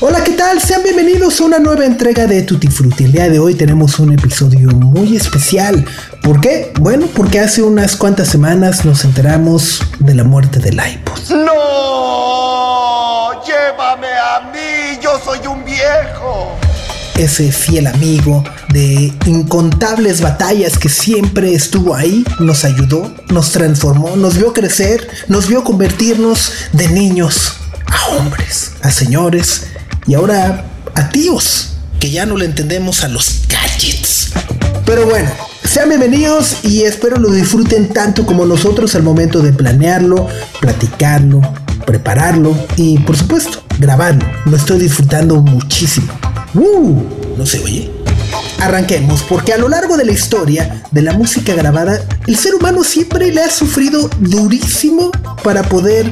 Hola, ¿qué tal? Sean bienvenidos a una nueva entrega de Tutti Frutti. El día de hoy tenemos un episodio muy especial. ¿Por qué? Bueno, porque hace unas cuantas semanas nos enteramos de la muerte del iPod. ¡No! ¡Llévame a mí! ¡Yo soy un viejo! Ese fiel amigo de incontables batallas que siempre estuvo ahí, nos ayudó, nos transformó, nos vio crecer, nos vio convertirnos de niños a hombres, a señores y ahora a tíos, que ya no le entendemos a los gadgets. Pero bueno, sean bienvenidos y espero lo disfruten tanto como nosotros al momento de planearlo, platicarlo, prepararlo y por supuesto grabarlo. Lo estoy disfrutando muchísimo. ¡Uh! No se oye. Arranquemos, porque a lo largo de la historia de la música grabada, el ser humano siempre le ha sufrido durísimo para poder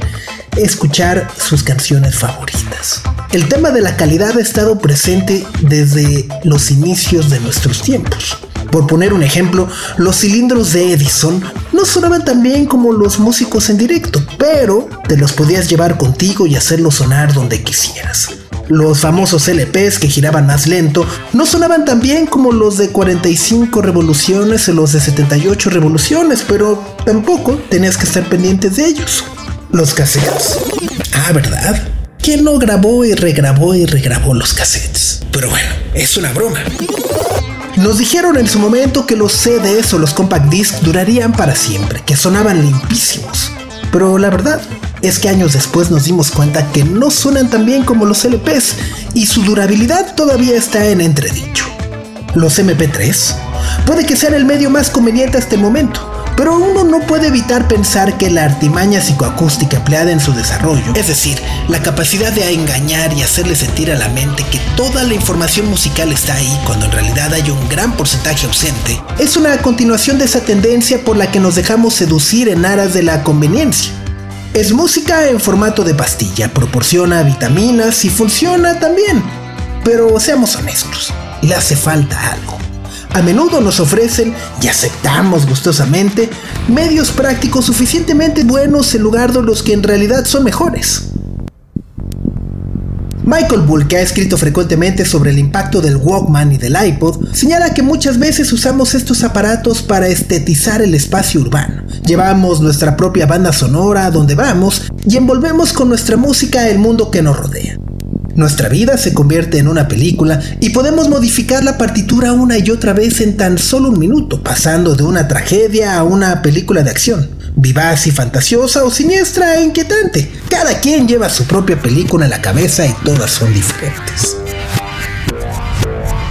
escuchar sus canciones favoritas. El tema de la calidad ha estado presente desde los inicios de nuestros tiempos. Por poner un ejemplo, los cilindros de Edison no sonaban tan bien como los músicos en directo, pero te los podías llevar contigo y hacerlos sonar donde quisieras. Los famosos LPs que giraban más lento no sonaban tan bien como los de 45 revoluciones o los de 78 revoluciones, pero tampoco tenías que estar pendientes de ellos. Los cassettes. Ah, ¿verdad? ¿Quién no grabó y regrabó y regrabó los cassettes? Pero bueno, es una broma. Nos dijeron en su momento que los CDs o los compact discs durarían para siempre, que sonaban limpísimos. Pero la verdad es que años después nos dimos cuenta que no suenan tan bien como los LPs y su durabilidad todavía está en entredicho. Los MP3 puede que sean el medio más conveniente hasta el momento, pero uno no puede evitar pensar que la artimaña psicoacústica empleada en su desarrollo, es decir, la capacidad de engañar y hacerle sentir a la mente que toda la información musical está ahí cuando en realidad hay un gran porcentaje ausente, es una continuación de esa tendencia por la que nos dejamos seducir en aras de la conveniencia. Es música en formato de pastilla, proporciona vitaminas y funciona también. Pero seamos honestos, le hace falta algo a menudo nos ofrecen, y aceptamos gustosamente, medios prácticos suficientemente buenos en lugar de los que en realidad son mejores. Michael Bull, que ha escrito frecuentemente sobre el impacto del Walkman y del iPod, señala que muchas veces usamos estos aparatos para estetizar el espacio urbano. Llevamos nuestra propia banda sonora a donde vamos y envolvemos con nuestra música el mundo que nos rodea. Nuestra vida se convierte en una película y podemos modificar la partitura una y otra vez en tan solo un minuto, pasando de una tragedia a una película de acción. Vivaz y fantasiosa o siniestra e inquietante. Cada quien lleva su propia película en la cabeza y todas son diferentes.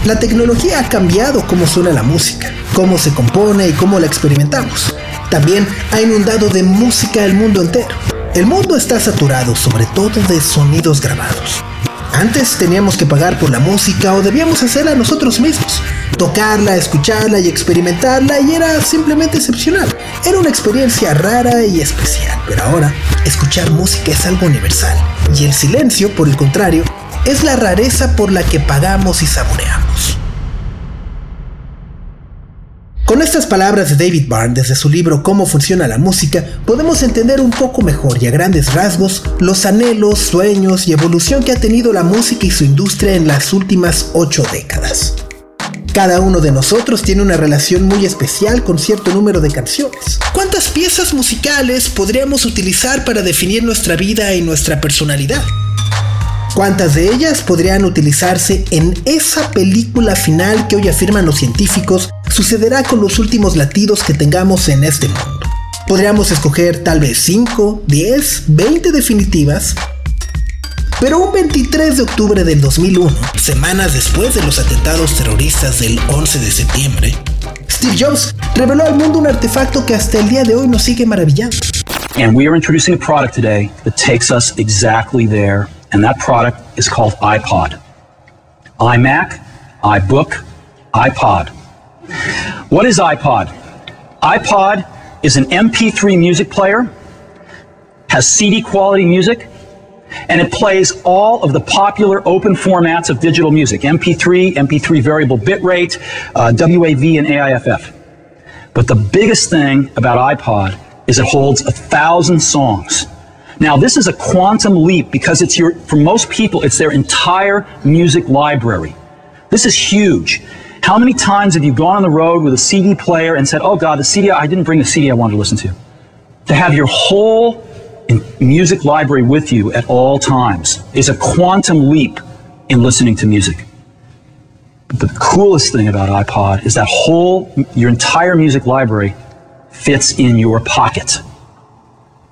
La tecnología ha cambiado cómo suena la música, cómo se compone y cómo la experimentamos. También ha inundado de música el mundo entero. El mundo está saturado sobre todo de sonidos grabados. Antes teníamos que pagar por la música o debíamos hacerla nosotros mismos. Tocarla, escucharla y experimentarla y era simplemente excepcional. Era una experiencia rara y especial, pero ahora escuchar música es algo universal. Y el silencio, por el contrario, es la rareza por la que pagamos y saboreamos. Con estas palabras de David Byrne desde su libro Cómo funciona la música, podemos entender un poco mejor y a grandes rasgos los anhelos, sueños y evolución que ha tenido la música y su industria en las últimas ocho décadas. Cada uno de nosotros tiene una relación muy especial con cierto número de canciones. ¿Cuántas piezas musicales podríamos utilizar para definir nuestra vida y nuestra personalidad? ¿Cuántas de ellas podrían utilizarse en esa película final que hoy afirman los científicos sucederá con los últimos latidos que tengamos en este mundo? Podríamos escoger tal vez 5, 10, 20 definitivas, pero un 23 de octubre del 2001, semanas después de los atentados terroristas del 11 de septiembre, Steve Jobs reveló al mundo un artefacto que hasta el día de hoy nos sigue maravillando. And we are introducing a product today that takes us exactly there and that product is called iPod. iMac, iBook, iPod. What is iPod? iPod is an MP3 music player has CD quality music, and it plays all of the popular open formats of digital music MP3, MP3 variable bitrate, uh, WAV, and AIFF. But the biggest thing about iPod is it holds a thousand songs. Now, this is a quantum leap because it's your, for most people, it's their entire music library. This is huge. How many times have you gone on the road with a CD player and said, oh God, the CD, I didn't bring the CD I wanted to listen to? To have your whole music library with you at all times is a quantum leap in listening to music. But the coolest thing about iPod is that whole, your entire music library fits in your pocket.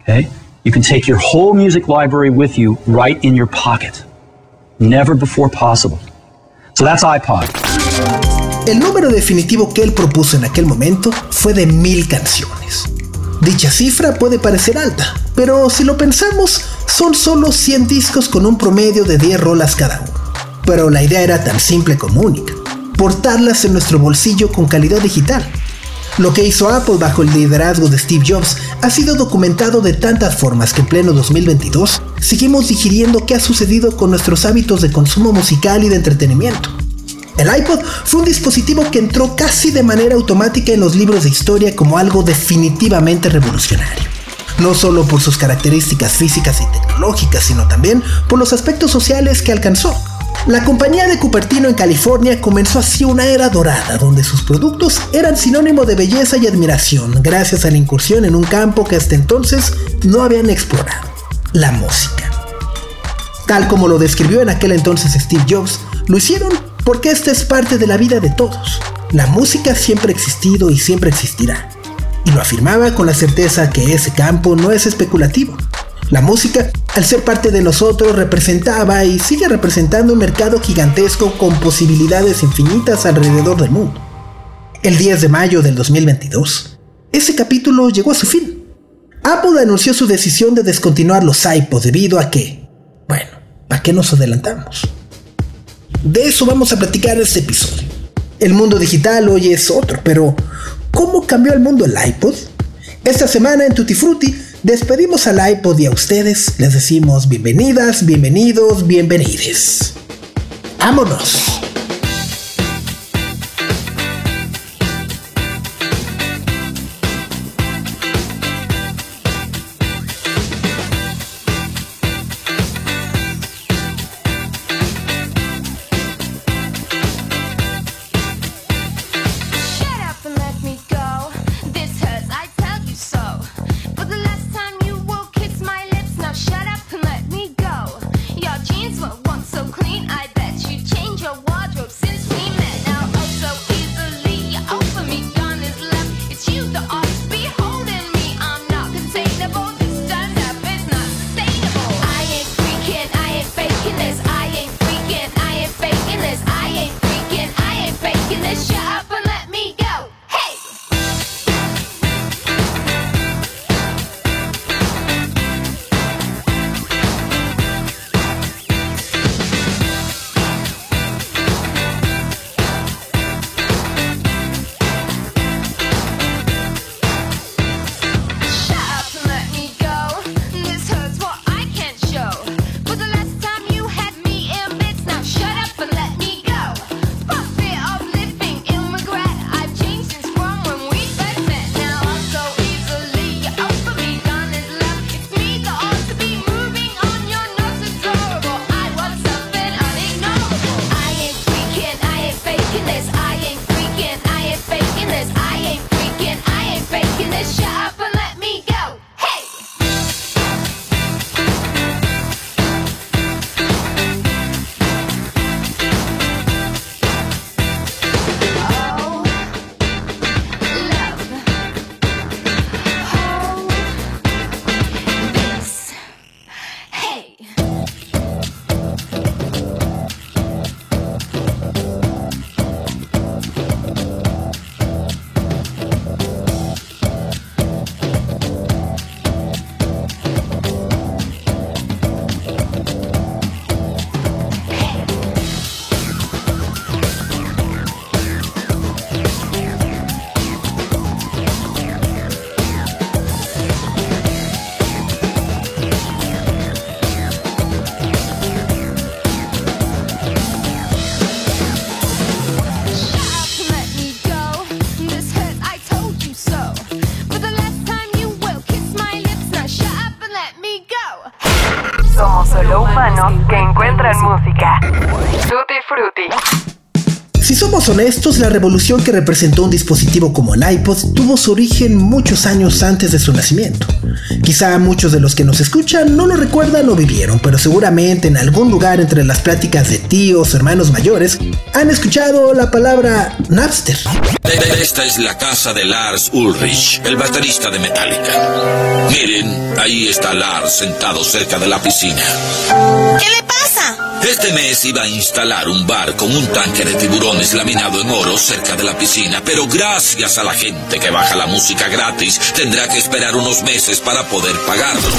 Okay? You can take your whole music library with you right in your pocket. Never before possible. So that's iPod. El número definitivo que él propuso en aquel momento fue de mil canciones. Dicha cifra puede parecer alta, pero si lo pensamos, son solo 100 discos con un promedio de 10 rolas cada uno. Pero la idea era tan simple como única, portarlas en nuestro bolsillo con calidad digital. Lo que hizo Apple bajo el liderazgo de Steve Jobs ha sido documentado de tantas formas que en pleno 2022 seguimos digiriendo qué ha sucedido con nuestros hábitos de consumo musical y de entretenimiento. El iPod fue un dispositivo que entró casi de manera automática en los libros de historia como algo definitivamente revolucionario. No solo por sus características físicas y tecnológicas, sino también por los aspectos sociales que alcanzó. La compañía de Cupertino en California comenzó así una era dorada donde sus productos eran sinónimo de belleza y admiración gracias a la incursión en un campo que hasta entonces no habían explorado, la música. Tal como lo describió en aquel entonces Steve Jobs, lo hicieron porque esta es parte de la vida de todos. La música siempre ha existido y siempre existirá. Y lo afirmaba con la certeza que ese campo no es especulativo. La música, al ser parte de nosotros, representaba y sigue representando un mercado gigantesco con posibilidades infinitas alrededor del mundo. El 10 de mayo del 2022, ese capítulo llegó a su fin. Apple anunció su decisión de descontinuar los iPods debido a que, bueno, ¿a qué nos adelantamos? De eso vamos a platicar en este episodio. El mundo digital hoy es otro, pero ¿cómo cambió el mundo el iPod? Esta semana en Tutti Frutti despedimos al iPod y a ustedes les decimos bienvenidas, bienvenidos, bienvenides. ¡Vámonos! Solo humanos que encuentran música. Tutti Frutti. Si somos honestos, la revolución que representó un dispositivo como el iPod tuvo su origen muchos años antes de su nacimiento. Quizá muchos de los que nos escuchan no lo recuerdan o vivieron, pero seguramente en algún lugar entre las pláticas de tíos, hermanos mayores, han escuchado la palabra Napster. Esta es la casa de Lars Ulrich, el baterista de Metallica. Miren, ahí está Lars sentado cerca de la piscina. ¿Qué le pasa? Este mes iba a instalar un bar con un tanque de tiburones laminado en oro cerca de la piscina, pero gracias a la gente que baja la música gratis, tendrá que esperar unos meses para poder pagarlo.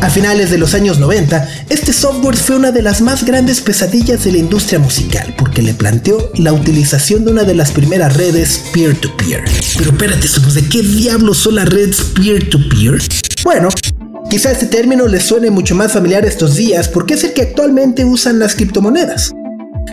A finales de los años 90, este software fue una de las más grandes pesadillas de la industria musical porque le planteó la utilización de una de las primeras redes peer-to-peer. Pero espérate, ¿somos de qué diablos son las redes peer-to-peer? Bueno, Quizá este término les suene mucho más familiar estos días porque es el que actualmente usan las criptomonedas.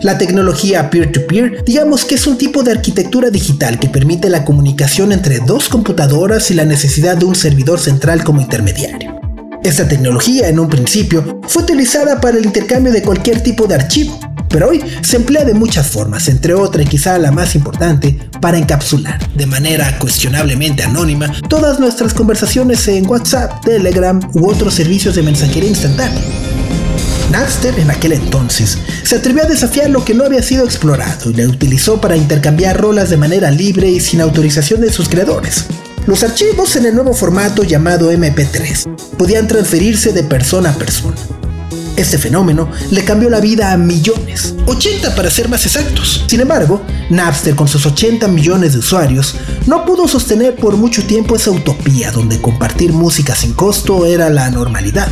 La tecnología peer-to-peer, digamos que es un tipo de arquitectura digital que permite la comunicación entre dos computadoras y la necesidad de un servidor central como intermediario. Esta tecnología, en un principio, fue utilizada para el intercambio de cualquier tipo de archivo, pero hoy se emplea de muchas formas, entre otras y quizá la más importante, para encapsular, de manera cuestionablemente anónima, todas nuestras conversaciones en WhatsApp, Telegram u otros servicios de mensajería instantánea. Napster en aquel entonces se atrevió a desafiar lo que no había sido explorado y la utilizó para intercambiar rolas de manera libre y sin autorización de sus creadores. Los archivos en el nuevo formato llamado MP3 podían transferirse de persona a persona. Este fenómeno le cambió la vida a millones, 80 para ser más exactos. Sin embargo, Napster con sus 80 millones de usuarios no pudo sostener por mucho tiempo esa utopía donde compartir música sin costo era la normalidad.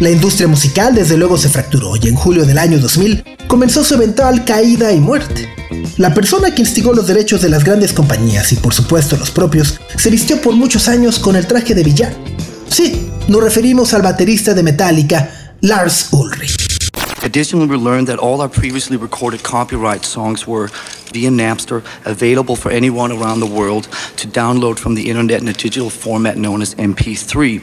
La industria musical desde luego se fracturó y en julio del año 2000 comenzó su eventual caída y muerte. La persona que instigó los derechos de las grandes compañías y por supuesto los propios se vistió por muchos años con el traje de villano. Sí, nos referimos al baterista de Metallica, Lars Ulrich. Additionally, we learned that all our previously recorded copyright songs were, via Napster, available for anyone around the world to download from the internet in a digital format known as MP3.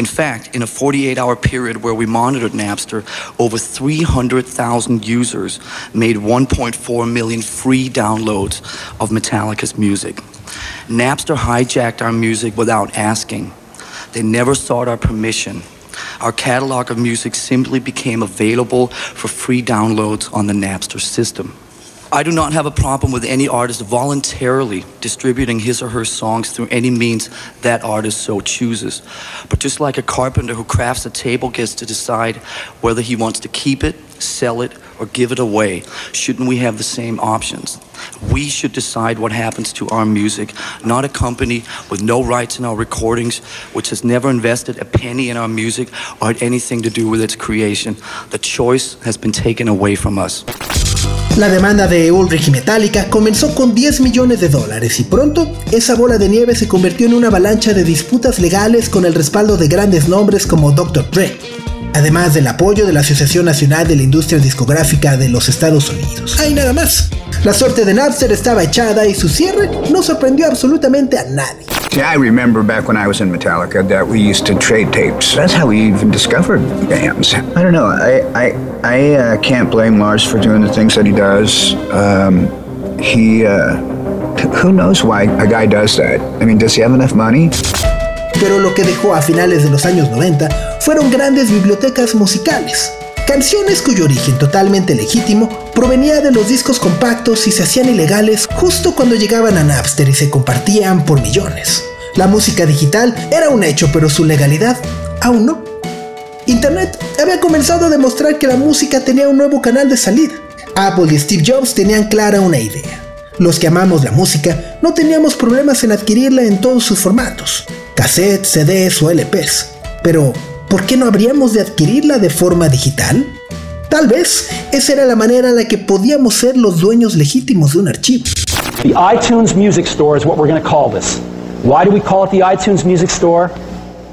In fact, in a 48 hour period where we monitored Napster, over 300,000 users made 1.4 million free downloads of Metallica's music. Napster hijacked our music without asking. They never sought our permission. Our catalog of music simply became available for free downloads on the Napster system. I do not have a problem with any artist voluntarily distributing his or her songs through any means that artist so chooses. But just like a carpenter who crafts a table gets to decide whether he wants to keep it, sell it, or give it away, shouldn't we have the same options? We should decide what happens to our music, not a company with no rights in our recordings, which has never invested a penny in our music or had anything to do with its creation. The choice has been taken away from us. La demanda de Ulrich y Metallica comenzó con 10 millones de dólares y pronto esa bola de nieve se convirtió en una avalancha de disputas legales con el respaldo de grandes nombres como Dr. Dre, además del apoyo de la Asociación Nacional de la Industria Discográfica de los Estados Unidos. ¡Ay, nada más! La suerte de Napster estaba echada y su cierre no sorprendió absolutamente a nadie. Yeah, I remember back when I was in Metallica that we used to trade tapes. That's how we even discovered bands. I don't know. I I I uh, can't blame Lars for doing the things that he does. Um, he uh, who knows why a guy does that? I mean, does he have enough money? Pero lo que dejó a finales de los años 90 fueron grandes bibliotecas musicales. Canciones cuyo origen totalmente legítimo provenía de los discos compactos y se hacían ilegales justo cuando llegaban a Napster y se compartían por millones. La música digital era un hecho, pero su legalidad aún no. Internet había comenzado a demostrar que la música tenía un nuevo canal de salida. Apple y Steve Jobs tenían clara una idea. Los que amamos la música no teníamos problemas en adquirirla en todos sus formatos, cassettes, CDs o LPs. Pero, ¿por qué no habríamos de adquirirla de forma digital? Tal vez esa era la manera en la que podíamos ser los dueños legítimos de un archivo. The iTunes Music Store is what we're going to call this. Why do we call it the iTunes Music Store?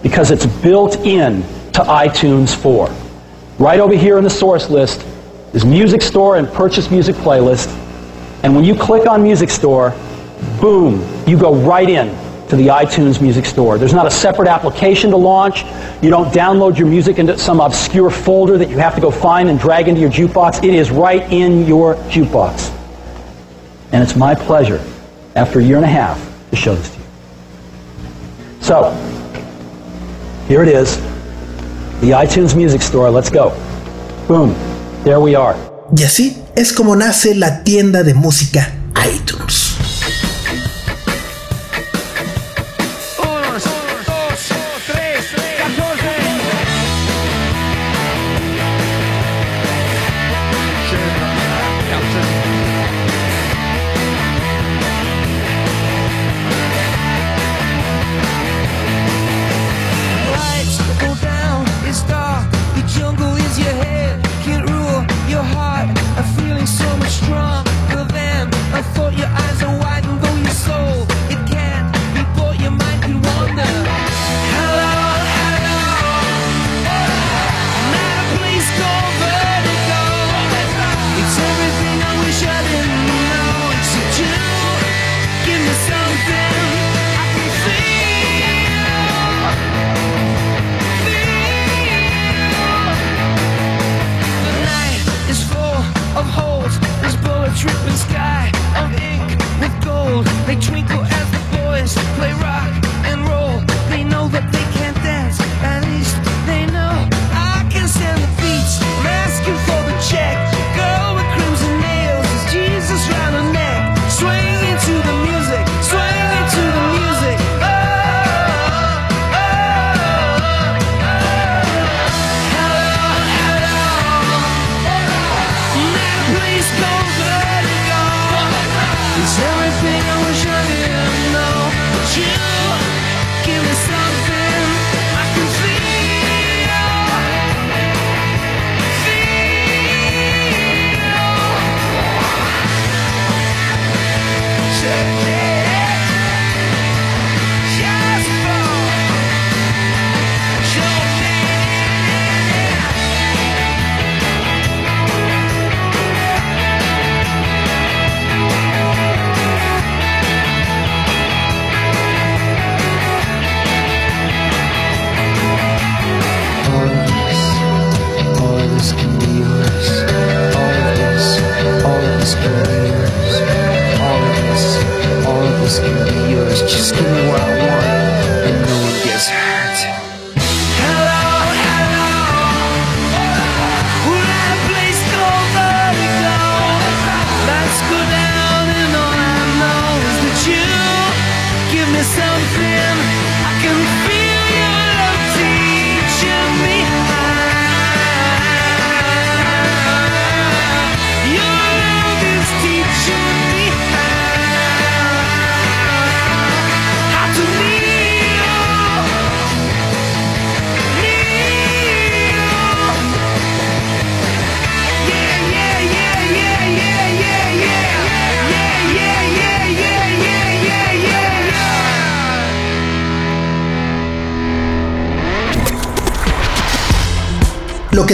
Because it's built in to iTunes 4. Right over here in the source list is Music Store and Purchase Music Playlist. And when you click on Music Store, boom, you go right in to the iTunes Music Store. There's not a separate application to launch. You don't download your music into some obscure folder that you have to go find and drag into your jukebox. It is right in your jukebox. And it's my pleasure, after a year and a half, to show this to you. So, here it is. The iTunes Music Store. Let's go. Boom. There we are. Y así es como nace la tienda de música iTunes.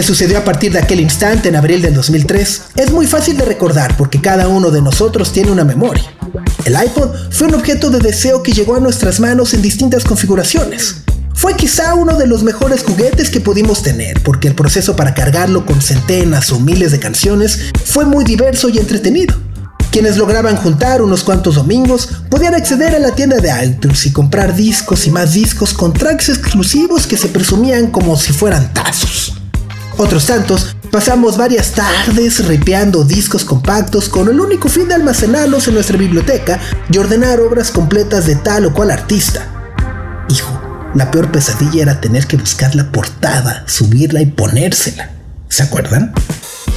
Sucedió a partir de aquel instante en abril del 2003 es muy fácil de recordar porque cada uno de nosotros tiene una memoria. El iPod fue un objeto de deseo que llegó a nuestras manos en distintas configuraciones. Fue quizá uno de los mejores juguetes que pudimos tener porque el proceso para cargarlo con centenas o miles de canciones fue muy diverso y entretenido. Quienes lograban juntar unos cuantos domingos podían acceder a la tienda de iTunes y comprar discos y más discos con tracks exclusivos que se presumían como si fueran tazos. Otros tantos pasamos varias tardes ripeando discos compactos con el único fin de almacenarlos en nuestra biblioteca y ordenar obras completas de tal o cual artista. Hijo, la peor pesadilla era tener que buscar la portada, subirla y ponérsela. ¿Se acuerdan?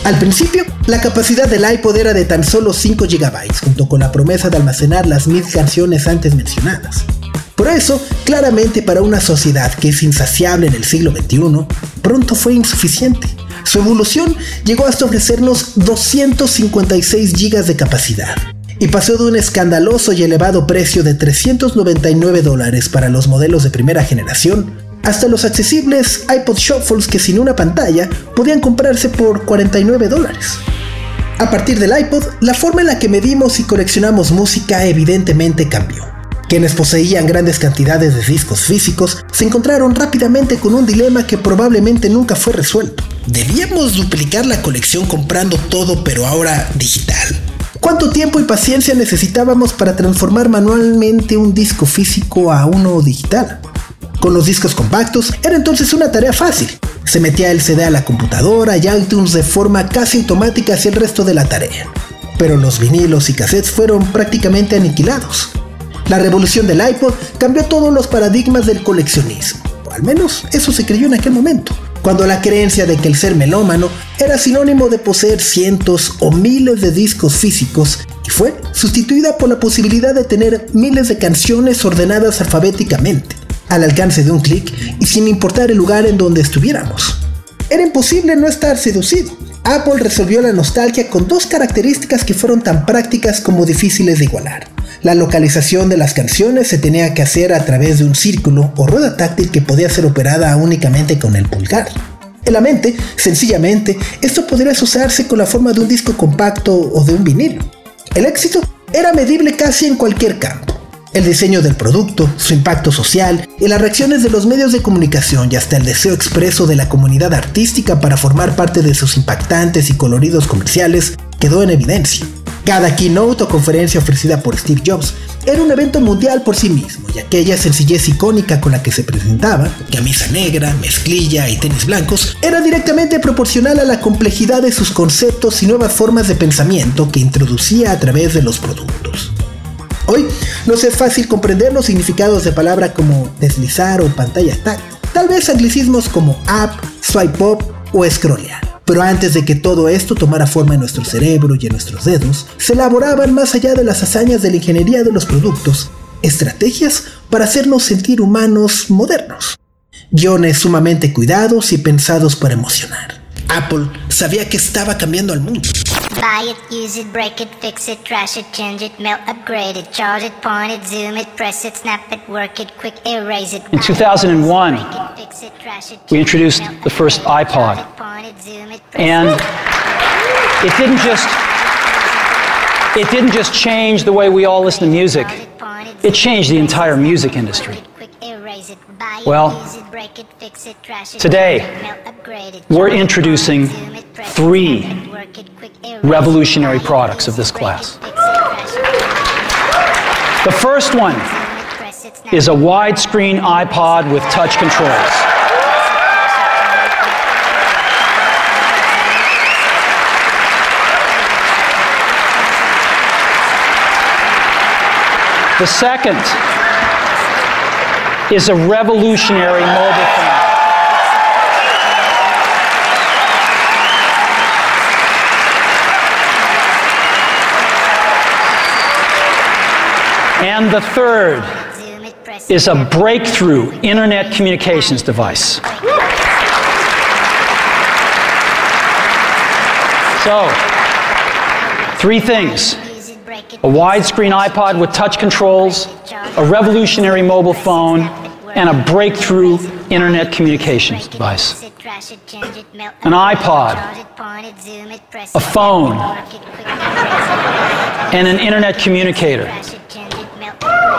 Al principio, la capacidad del iPod era de tan solo 5 GB, junto con la promesa de almacenar las mil canciones antes mencionadas. Por eso, claramente para una sociedad que es insaciable en el siglo XXI, pronto fue insuficiente. Su evolución llegó hasta ofrecernos 256 GB de capacidad y pasó de un escandaloso y elevado precio de 399 dólares para los modelos de primera generación hasta los accesibles iPod Shuffles que sin una pantalla podían comprarse por 49 dólares. A partir del iPod, la forma en la que medimos y coleccionamos música evidentemente cambió. Quienes poseían grandes cantidades de discos físicos se encontraron rápidamente con un dilema que probablemente nunca fue resuelto. ¿Debíamos duplicar la colección comprando todo pero ahora digital? ¿Cuánto tiempo y paciencia necesitábamos para transformar manualmente un disco físico a uno digital? Con los discos compactos era entonces una tarea fácil. Se metía el CD a la computadora y iTunes de forma casi automática hacia el resto de la tarea. Pero los vinilos y cassettes fueron prácticamente aniquilados. La revolución del iPod cambió todos los paradigmas del coleccionismo. O al menos eso se creyó en aquel momento, cuando la creencia de que el ser melómano era sinónimo de poseer cientos o miles de discos físicos y fue sustituida por la posibilidad de tener miles de canciones ordenadas alfabéticamente, al alcance de un clic y sin importar el lugar en donde estuviéramos. Era imposible no estar seducido. Apple resolvió la nostalgia con dos características que fueron tan prácticas como difíciles de igualar. La localización de las canciones se tenía que hacer a través de un círculo o rueda táctil que podía ser operada únicamente con el pulgar. En la mente, sencillamente, esto podría usarse con la forma de un disco compacto o de un vinilo. El éxito era medible casi en cualquier campo. El diseño del producto, su impacto social y las reacciones de los medios de comunicación y hasta el deseo expreso de la comunidad artística para formar parte de sus impactantes y coloridos comerciales quedó en evidencia. Cada keynote o conferencia ofrecida por Steve Jobs era un evento mundial por sí mismo y aquella sencillez icónica con la que se presentaba, camisa negra, mezclilla y tenis blancos, era directamente proporcional a la complejidad de sus conceptos y nuevas formas de pensamiento que introducía a través de los productos. Hoy nos es fácil comprender los significados de palabras como deslizar o pantalla táctil, tal vez anglicismos como up, swipe up o scrollear. Pero antes de que todo esto tomara forma en nuestro cerebro y en nuestros dedos, se elaboraban más allá de las hazañas de la ingeniería de los productos, estrategias para hacernos sentir humanos modernos. Guiones sumamente cuidados y pensados para emocionar. Apple sabía que estaba cambiando al mundo. Buy it, use it, break it, fix it, trash it, change it, melt, upgrade it, charge it, point it, zoom it, press it, snap it, work it, quick erase it. In 2001, we introduced the first iPod. And it didn't just it didn't just change the way we all listen to music. It changed the entire music industry. Well, today we're introducing three revolutionary products of this class. The first one is a widescreen iPod with touch controls. The second is a revolutionary mobile phone. And the third is a breakthrough internet communications device. So, three things a widescreen iPod with touch controls, a revolutionary mobile phone, and a breakthrough internet communications device. An iPod, a phone, and an internet communicator.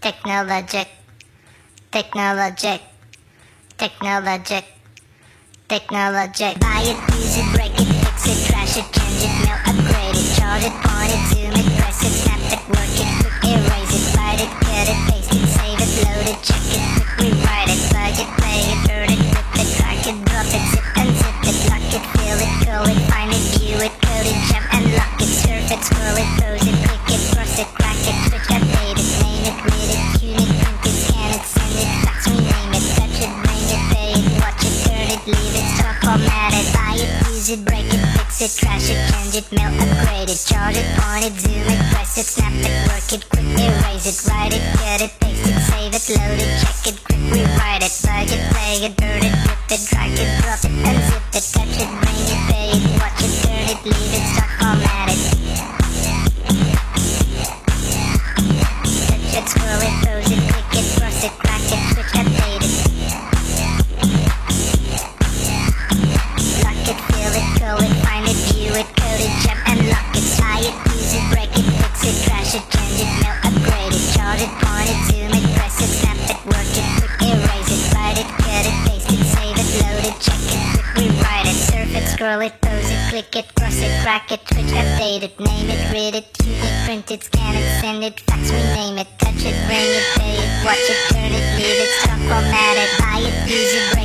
technologic, technologic, technologic, technologic. Buy it, use it, break it, fix it, trash it, change it, mail, upgrade it, charge it, point it, zoom it, press it, tap it, work it, quick erase it, write it, cut it, paste it, save it, load it, check it, quick rewrite it, plug it, play it, burn it, flip it, crack it, drop it, zip unzip it, lock it, fill it, curl it, find it, view it, code it, jump and lock it, surf it, scroll it, it, it, break it, fix it, trash it, change it, mail, upgrade it, charge it, point it, zoom it, press it, snap it, work it, quick erase it, write it, get it, paste it, save it, load it, check it, quick rewrite it, plug it, play it, burn it, rip it, drag it, drop it, unzip it, touch it, bring it, pay it, watch it, turn it, leave it, scroll it, pose it, click it, cross it, crack it, switch, update it, name it, read it, tune it, print it, scan it, send it, fax, rename it, touch it, bring it, pay it, watch it, turn it, leave it, stop, format it, buy it, use it,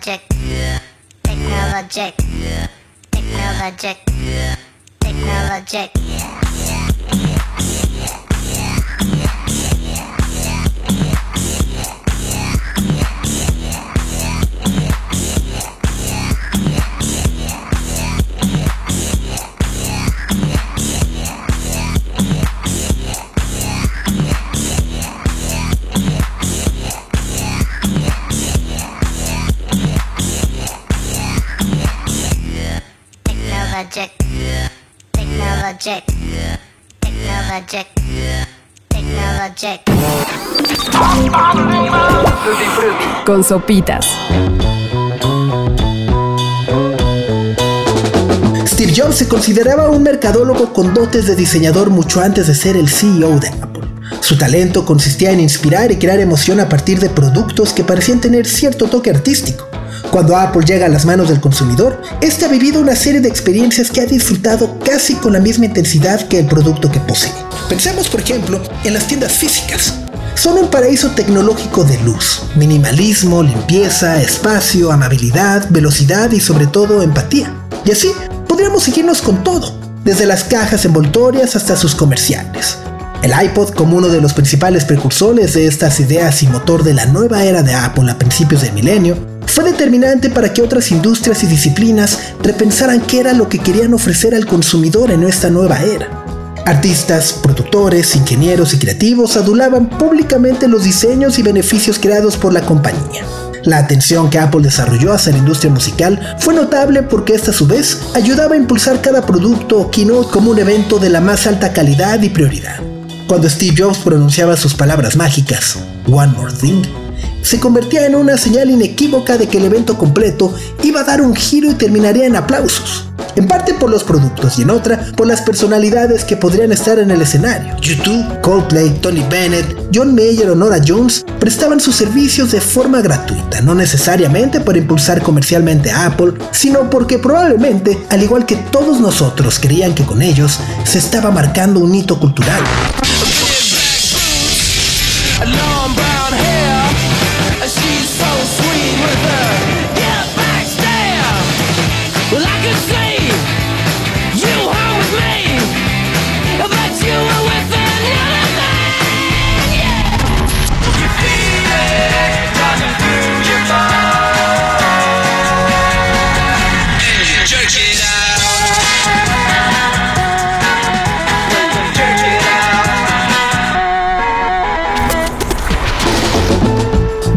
technologic, technologic, technologic, technologic. Technologic, technologic, technologic, technologic. Fruity Fruity. Con sopitas. Steve Jobs se consideraba un mercadólogo con dotes de diseñador mucho antes de ser el CEO de Apple. Su talento consistía en inspirar y crear emoción a partir de productos que parecían tener cierto toque artístico. Cuando Apple llega a las manos del consumidor, este ha vivido una serie de experiencias que ha disfrutado casi con la misma intensidad que el producto que posee. Pensemos, por ejemplo, en las tiendas físicas. Son un paraíso tecnológico de luz, minimalismo, limpieza, espacio, amabilidad, velocidad y sobre todo empatía. Y así podríamos seguirnos con todo, desde las cajas envoltorias hasta sus comerciales. El iPod, como uno de los principales precursores de estas ideas y motor de la nueva era de Apple a principios del milenio, fue determinante para que otras industrias y disciplinas repensaran qué era lo que querían ofrecer al consumidor en esta nueva era. Artistas, productores, ingenieros y creativos adulaban públicamente los diseños y beneficios creados por la compañía. La atención que Apple desarrolló hacia la industria musical fue notable porque esta a su vez ayudaba a impulsar cada producto o keynote como un evento de la más alta calidad y prioridad. Cuando Steve Jobs pronunciaba sus palabras mágicas, One More Thing, se convertía en una señal inequívoca de que el evento completo iba a dar un giro y terminaría en aplausos. En parte por los productos y en otra por las personalidades que podrían estar en el escenario. YouTube, Coldplay, Tony Bennett, John Mayer o Nora Jones prestaban sus servicios de forma gratuita, no necesariamente para impulsar comercialmente a Apple, sino porque probablemente, al igual que todos nosotros creían que con ellos se estaba marcando un hito cultural.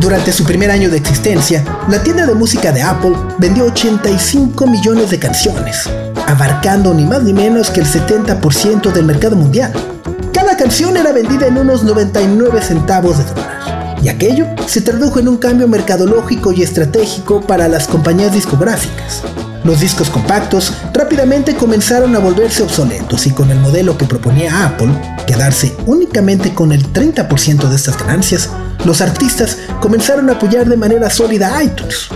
Durante su primer año de existencia, la tienda de música de Apple vendió 85 millones de canciones, abarcando ni más ni menos que el 70% del mercado mundial. Cada canción era vendida en unos 99 centavos de dólar. Y aquello se tradujo en un cambio mercadológico y estratégico para las compañías discográficas. Los discos compactos rápidamente comenzaron a volverse obsoletos y con el modelo que proponía Apple, quedarse únicamente con el 30% de estas ganancias, los artistas comenzaron a apoyar de manera sólida iTunes.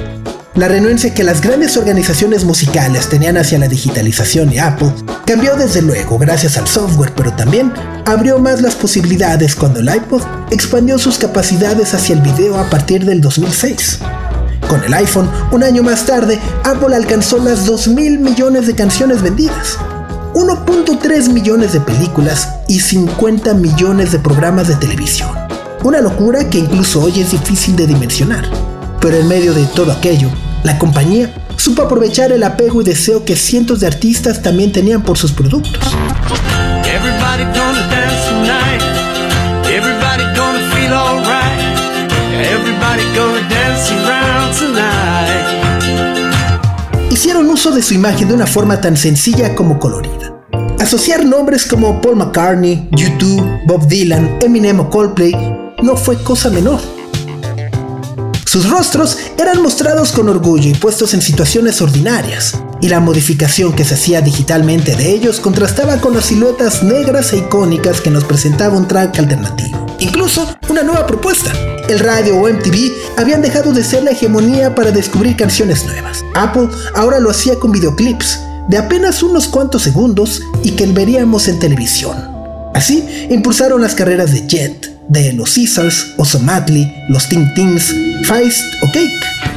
La renuencia que las grandes organizaciones musicales tenían hacia la digitalización de Apple cambió desde luego gracias al software, pero también abrió más las posibilidades cuando el iPod expandió sus capacidades hacia el video a partir del 2006. Con el iPhone, un año más tarde, Apple alcanzó las 2 mil millones de canciones vendidas, 1.3 millones de películas y 50 millones de programas de televisión. Una locura que incluso hoy es difícil de dimensionar. Pero en medio de todo aquello, la compañía supo aprovechar el apego y deseo que cientos de artistas también tenían por sus productos. Hicieron uso de su imagen de una forma tan sencilla como colorida. Asociar nombres como Paul McCartney, U2, Bob Dylan, Eminem o Coldplay no fue cosa menor. Sus rostros eran mostrados con orgullo y puestos en situaciones ordinarias, y la modificación que se hacía digitalmente de ellos contrastaba con las siluetas negras e icónicas que nos presentaba un track alternativo. Incluso una nueva propuesta. El radio o MTV habían dejado de ser la hegemonía para descubrir canciones nuevas. Apple ahora lo hacía con videoclips de apenas unos cuantos segundos y que veríamos en televisión. Así impulsaron las carreras de Jet, de los Caesars, Osomatli, los Ting Tings, Feist o Cake.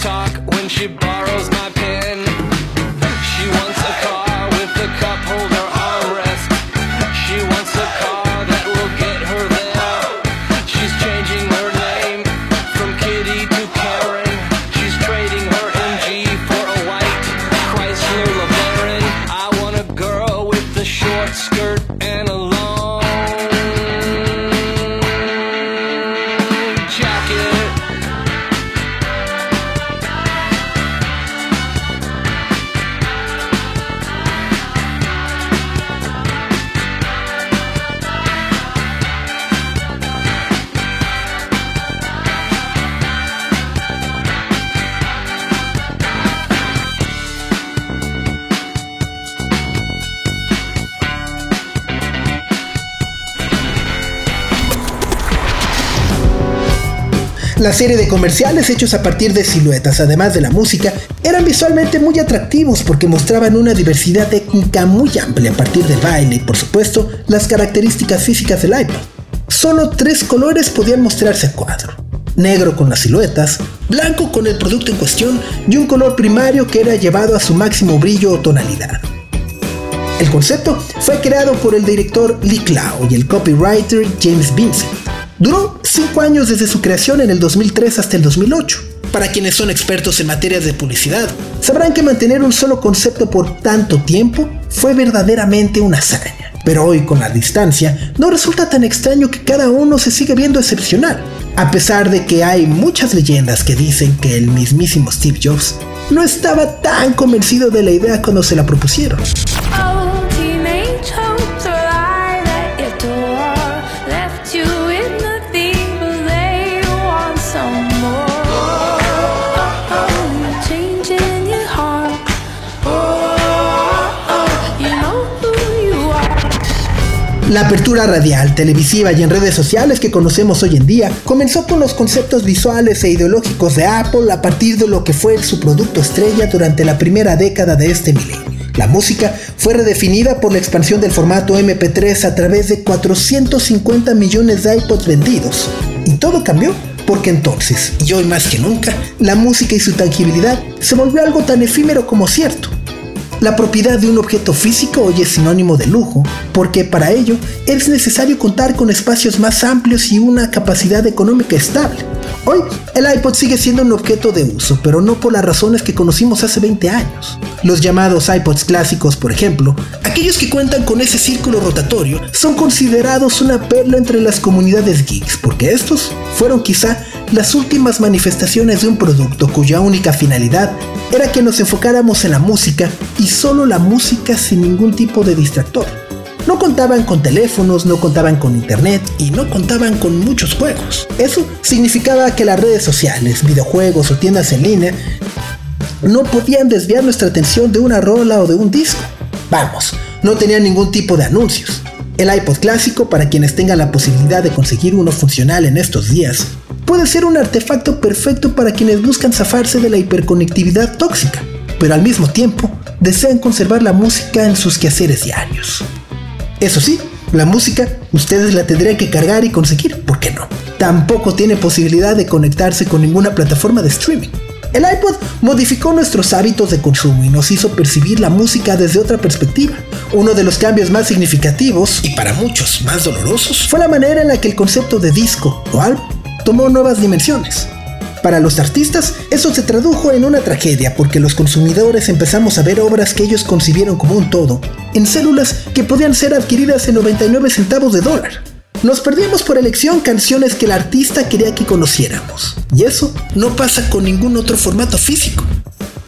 Talk when she borrows my La serie de comerciales hechos a partir de siluetas, además de la música, eran visualmente muy atractivos porque mostraban una diversidad técnica muy amplia a partir del baile y, por supuesto, las características físicas del iPod. Solo tres colores podían mostrarse a cuadro. Negro con las siluetas, blanco con el producto en cuestión y un color primario que era llevado a su máximo brillo o tonalidad. El concepto fue creado por el director Lee Clow y el copywriter James Vincent. Duró cinco años desde su creación en el 2003 hasta el 2008. Para quienes son expertos en materias de publicidad, sabrán que mantener un solo concepto por tanto tiempo fue verdaderamente una hazaña. Pero hoy con la distancia, no resulta tan extraño que cada uno se sigue viendo excepcional, a pesar de que hay muchas leyendas que dicen que el mismísimo Steve Jobs no estaba tan convencido de la idea cuando se la propusieron. La apertura radial, televisiva y en redes sociales que conocemos hoy en día comenzó con los conceptos visuales e ideológicos de Apple a partir de lo que fue su producto estrella durante la primera década de este milenio. La música fue redefinida por la expansión del formato MP3 a través de 450 millones de iPods vendidos. Y todo cambió porque entonces, y hoy más que nunca, la música y su tangibilidad se volvió algo tan efímero como cierto. La propiedad de un objeto físico hoy es sinónimo de lujo, porque para ello es necesario contar con espacios más amplios y una capacidad económica estable. Hoy el iPod sigue siendo un objeto de uso, pero no por las razones que conocimos hace 20 años. Los llamados iPods clásicos, por ejemplo, aquellos que cuentan con ese círculo rotatorio, son considerados una perla entre las comunidades geeks, porque estos fueron quizá las últimas manifestaciones de un producto cuya única finalidad era que nos enfocáramos en la música y solo la música sin ningún tipo de distractor. No contaban con teléfonos, no contaban con internet y no contaban con muchos juegos. Eso significaba que las redes sociales, videojuegos o tiendas en línea no podían desviar nuestra atención de una rola o de un disco. Vamos, no tenían ningún tipo de anuncios. El iPod clásico, para quienes tengan la posibilidad de conseguir uno funcional en estos días, puede ser un artefacto perfecto para quienes buscan zafarse de la hiperconectividad tóxica, pero al mismo tiempo desean conservar la música en sus quehaceres diarios. Eso sí, la música ustedes la tendrían que cargar y conseguir, ¿por qué no? Tampoco tiene posibilidad de conectarse con ninguna plataforma de streaming. El iPod modificó nuestros hábitos de consumo y nos hizo percibir la música desde otra perspectiva. Uno de los cambios más significativos, y para muchos más dolorosos, fue la manera en la que el concepto de disco o álbum tomó nuevas dimensiones. Para los artistas, eso se tradujo en una tragedia porque los consumidores empezamos a ver obras que ellos concibieron como un todo, en células que podían ser adquiridas en 99 centavos de dólar. Nos perdíamos por elección canciones que el artista quería que conociéramos. Y eso no pasa con ningún otro formato físico.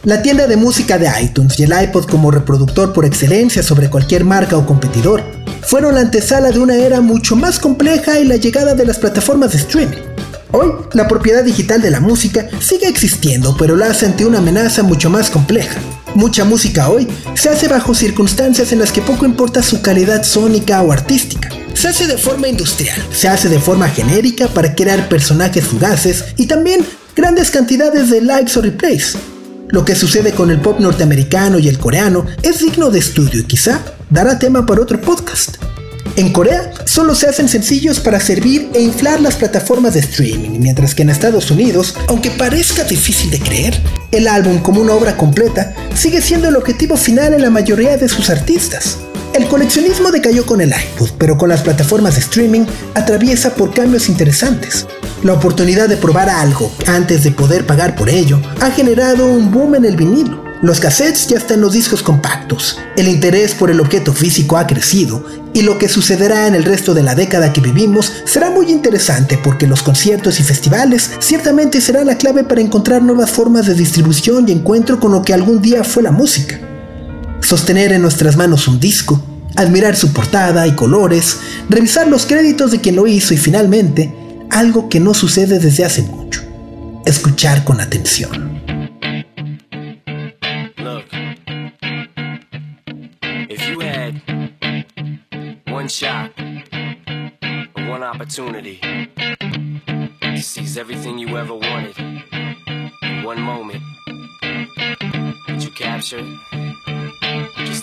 La tienda de música de iTunes y el iPod como reproductor por excelencia sobre cualquier marca o competidor fueron la antesala de una era mucho más compleja y la llegada de las plataformas de streaming. Hoy, la propiedad digital de la música sigue existiendo, pero la hace ante una amenaza mucho más compleja. Mucha música hoy se hace bajo circunstancias en las que poco importa su calidad sónica o artística. Se hace de forma industrial, se hace de forma genérica para crear personajes fugaces y también grandes cantidades de likes o replays. Lo que sucede con el pop norteamericano y el coreano es digno de estudio y quizá dará tema para otro podcast. En Corea solo se hacen sencillos para servir e inflar las plataformas de streaming, mientras que en Estados Unidos, aunque parezca difícil de creer, el álbum como una obra completa sigue siendo el objetivo final en la mayoría de sus artistas. El coleccionismo decayó con el iPod, pero con las plataformas de streaming atraviesa por cambios interesantes. La oportunidad de probar algo antes de poder pagar por ello ha generado un boom en el vinilo. Los cassettes ya están los discos compactos. El interés por el objeto físico ha crecido y lo que sucederá en el resto de la década que vivimos será muy interesante porque los conciertos y festivales ciertamente serán la clave para encontrar nuevas formas de distribución y encuentro con lo que algún día fue la música. Sostener en nuestras manos un disco, admirar su portada y colores, revisar los créditos de quien lo hizo y finalmente, algo que no sucede desde hace mucho, escuchar con atención. One shot, one opportunity seize everything you ever wanted. In one moment. Did you capture it?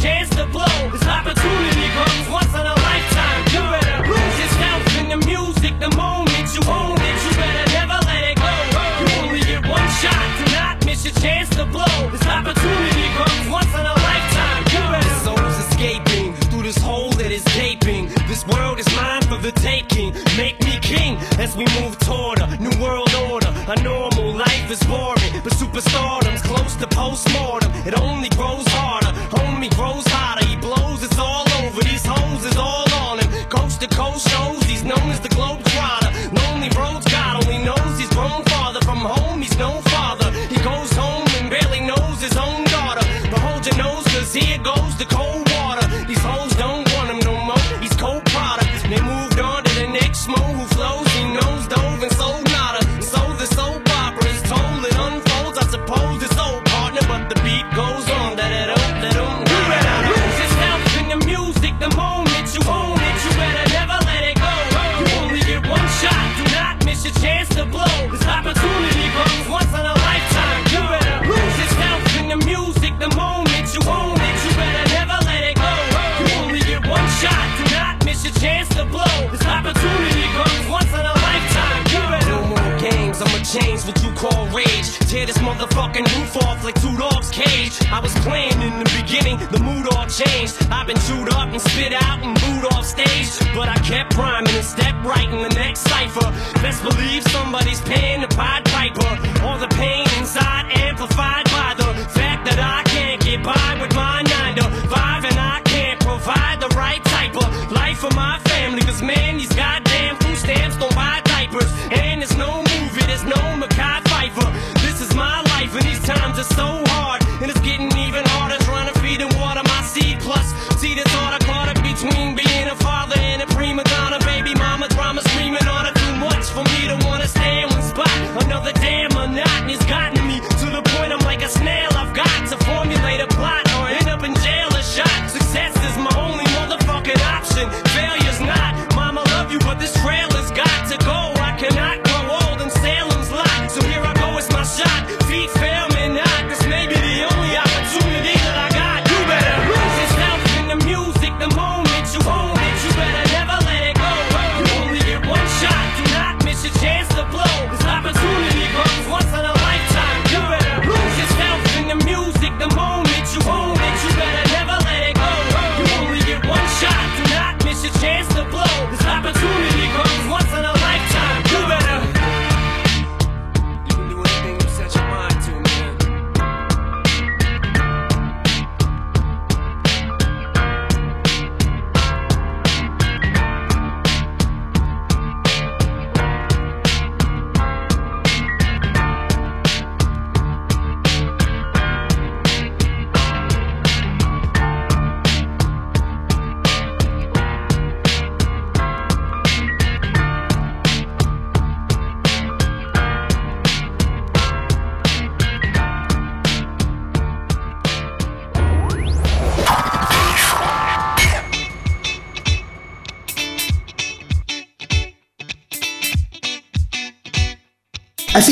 chance to blow. This opportunity comes once in a lifetime. You better lose yourself in the music the moment you own it. You better never let it go. You only get one shot. Do not miss your chance to blow. This opportunity comes once in a lifetime. You better. Souls escaping through this hole that is gaping. This world is mine for the taking. Make king as we move toward a new world order. A normal life is boring, but superstardom's close to postmortem. It only grows harder. Homie grows hotter. He blows. It's all over. These hoes is all on him. Coast to coast shows. He's known as the change what you call rage. Tear this motherfucking roof off like two dogs' cage. I was playing in the beginning, the mood all changed. I've been chewed up and spit out and booed off stage. But I kept rhyming and stepped right in the next cipher. Best believe somebody's paying the Pied Piper. All the pain inside amplified by the fact that I can't get by with my nine to five and I can't provide the right type of life for my family. Cause man, these goddamn so hard.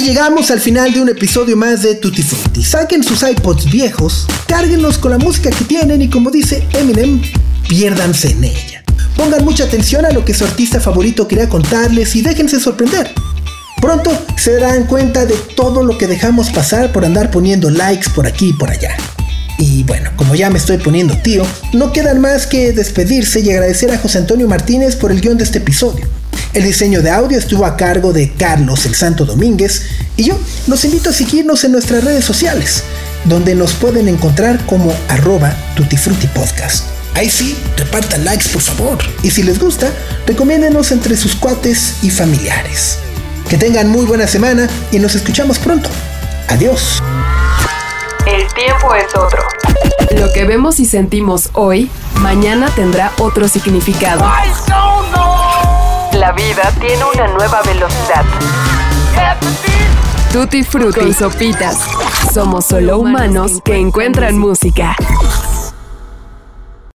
Llegamos al final de un episodio más de Tutti Frutti. Saquen sus iPods viejos, cárguenlos con la música que tienen y como dice Eminem, piérdanse en ella. Pongan mucha atención a lo que su artista favorito quería contarles y déjense sorprender. Pronto se darán cuenta de todo lo que dejamos pasar por andar poniendo likes por aquí y por allá. Y bueno, como ya me estoy poniendo tío, no quedan más que despedirse y agradecer a José Antonio Martínez por el guion de este episodio. El diseño de audio estuvo a cargo de Carlos el Santo Domínguez y yo los invito a seguirnos en nuestras redes sociales, donde nos pueden encontrar como arroba tutifrutipodcast. Ahí sí, repartan likes por favor. Y si les gusta, recomiéndenos entre sus cuates y familiares. Que tengan muy buena semana y nos escuchamos pronto. Adiós. El tiempo es otro. Lo que vemos y sentimos hoy, mañana tendrá otro significado. La vida tiene una nueva velocidad. Tutti Frutti con sopitas. Somos solo humanos que encuentran música.